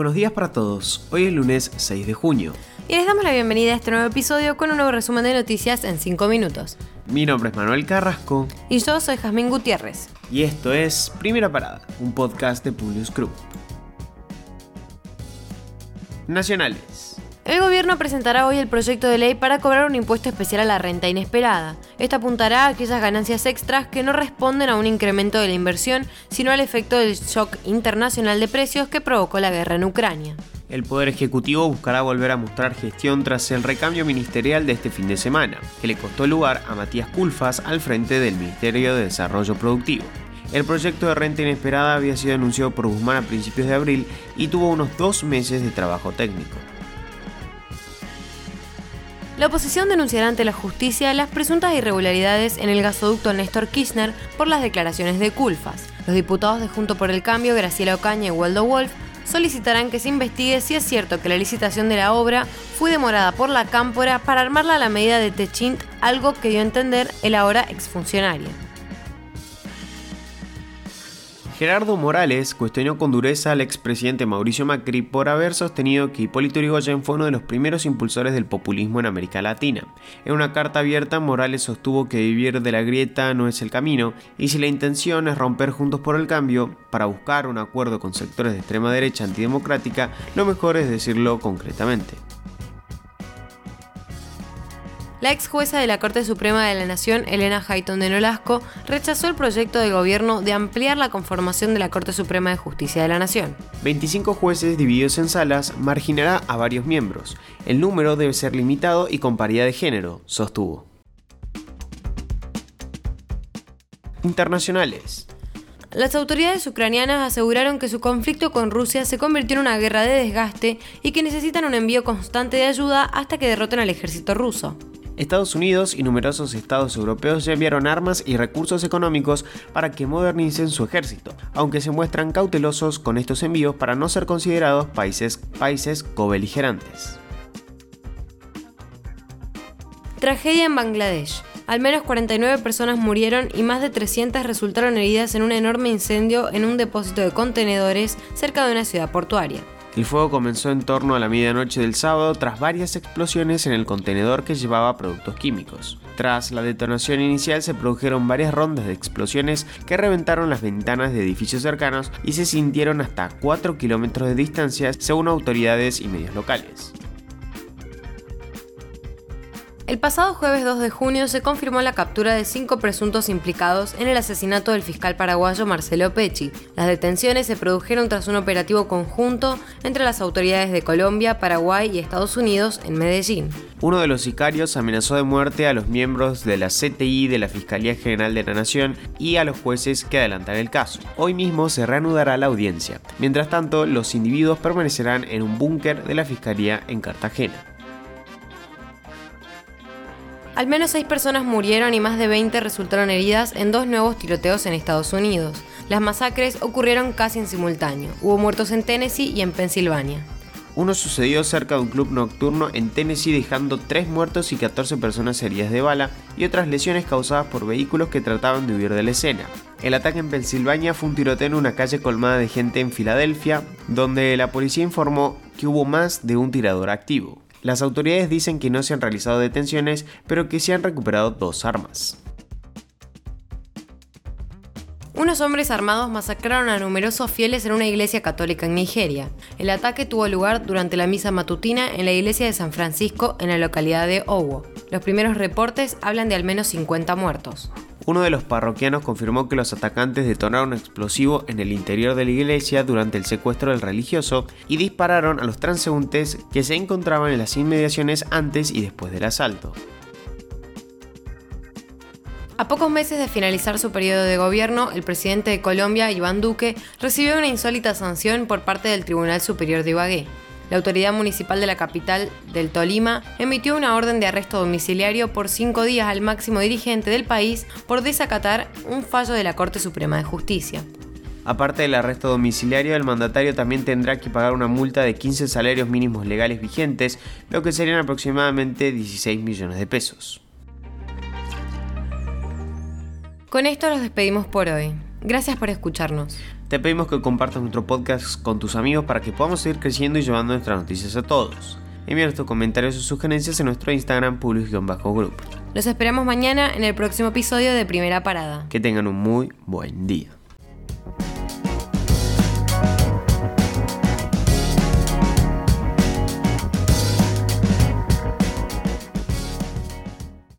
Buenos días para todos. Hoy es lunes 6 de junio. Y les damos la bienvenida a este nuevo episodio con un nuevo resumen de noticias en 5 minutos. Mi nombre es Manuel Carrasco. Y yo soy Jazmín Gutiérrez. Y esto es Primera Parada, un podcast de Publius Group. Nacionales. El gobierno presentará hoy el proyecto de ley para cobrar un impuesto especial a la renta inesperada. Esto apuntará a aquellas ganancias extras que no responden a un incremento de la inversión, sino al efecto del shock internacional de precios que provocó la guerra en Ucrania. El Poder Ejecutivo buscará volver a mostrar gestión tras el recambio ministerial de este fin de semana, que le costó lugar a Matías Culfas al frente del Ministerio de Desarrollo Productivo. El proyecto de renta inesperada había sido anunciado por Guzmán a principios de abril y tuvo unos dos meses de trabajo técnico. La oposición denunciará ante la justicia las presuntas irregularidades en el gasoducto Néstor Kirchner por las declaraciones de Culfas. Los diputados de Junto por el Cambio, Graciela Ocaña y Waldo Wolf, solicitarán que se investigue si es cierto que la licitación de la obra fue demorada por la Cámpora para armarla a la medida de Techint, algo que dio a entender el ahora exfuncionario. Gerardo Morales cuestionó con dureza al expresidente Mauricio Macri por haber sostenido que Hipólito Yrigoyen fue uno de los primeros impulsores del populismo en América Latina. En una carta abierta, Morales sostuvo que vivir de la grieta no es el camino, y si la intención es romper juntos por el cambio, para buscar un acuerdo con sectores de extrema derecha antidemocrática, lo mejor es decirlo concretamente. La ex jueza de la Corte Suprema de la Nación, Elena Hayton de Nolasco, rechazó el proyecto de gobierno de ampliar la conformación de la Corte Suprema de Justicia de la Nación. 25 jueces divididos en salas marginará a varios miembros. El número debe ser limitado y con paridad de género, sostuvo. Internacionales. Las autoridades ucranianas aseguraron que su conflicto con Rusia se convirtió en una guerra de desgaste y que necesitan un envío constante de ayuda hasta que derroten al ejército ruso. Estados Unidos y numerosos estados europeos ya enviaron armas y recursos económicos para que modernicen su ejército, aunque se muestran cautelosos con estos envíos para no ser considerados países, países cobeligerantes. Tragedia en Bangladesh. Al menos 49 personas murieron y más de 300 resultaron heridas en un enorme incendio en un depósito de contenedores cerca de una ciudad portuaria. El fuego comenzó en torno a la medianoche del sábado tras varias explosiones en el contenedor que llevaba productos químicos. Tras la detonación inicial se produjeron varias rondas de explosiones que reventaron las ventanas de edificios cercanos y se sintieron hasta 4 kilómetros de distancia según autoridades y medios locales. El pasado jueves 2 de junio se confirmó la captura de cinco presuntos implicados en el asesinato del fiscal paraguayo Marcelo Pecci. Las detenciones se produjeron tras un operativo conjunto entre las autoridades de Colombia, Paraguay y Estados Unidos en Medellín. Uno de los sicarios amenazó de muerte a los miembros de la CTI de la Fiscalía General de la Nación y a los jueces que adelantan el caso. Hoy mismo se reanudará la audiencia. Mientras tanto, los individuos permanecerán en un búnker de la Fiscalía en Cartagena. Al menos seis personas murieron y más de 20 resultaron heridas en dos nuevos tiroteos en Estados Unidos. Las masacres ocurrieron casi en simultáneo. Hubo muertos en Tennessee y en Pensilvania. Uno sucedió cerca de un club nocturno en Tennessee dejando 3 muertos y 14 personas heridas de bala y otras lesiones causadas por vehículos que trataban de huir de la escena. El ataque en Pensilvania fue un tiroteo en una calle colmada de gente en Filadelfia, donde la policía informó que hubo más de un tirador activo. Las autoridades dicen que no se han realizado detenciones, pero que se han recuperado dos armas. Unos hombres armados masacraron a numerosos fieles en una iglesia católica en Nigeria. El ataque tuvo lugar durante la misa matutina en la iglesia de San Francisco en la localidad de Owo. Los primeros reportes hablan de al menos 50 muertos. Uno de los parroquianos confirmó que los atacantes detonaron un explosivo en el interior de la iglesia durante el secuestro del religioso y dispararon a los transeúntes que se encontraban en las inmediaciones antes y después del asalto. A pocos meses de finalizar su periodo de gobierno, el presidente de Colombia, Iván Duque, recibió una insólita sanción por parte del Tribunal Superior de Ibagué. La autoridad municipal de la capital del Tolima emitió una orden de arresto domiciliario por cinco días al máximo dirigente del país por desacatar un fallo de la Corte Suprema de Justicia. Aparte del arresto domiciliario, el mandatario también tendrá que pagar una multa de 15 salarios mínimos legales vigentes, lo que serían aproximadamente 16 millones de pesos. Con esto los despedimos por hoy. Gracias por escucharnos. Te pedimos que compartas nuestro podcast con tus amigos para que podamos seguir creciendo y llevando nuestras noticias a todos. Envíanos tus comentarios o sugerencias en nuestro Instagram public-group. Los esperamos mañana en el próximo episodio de Primera Parada. Que tengan un muy buen día.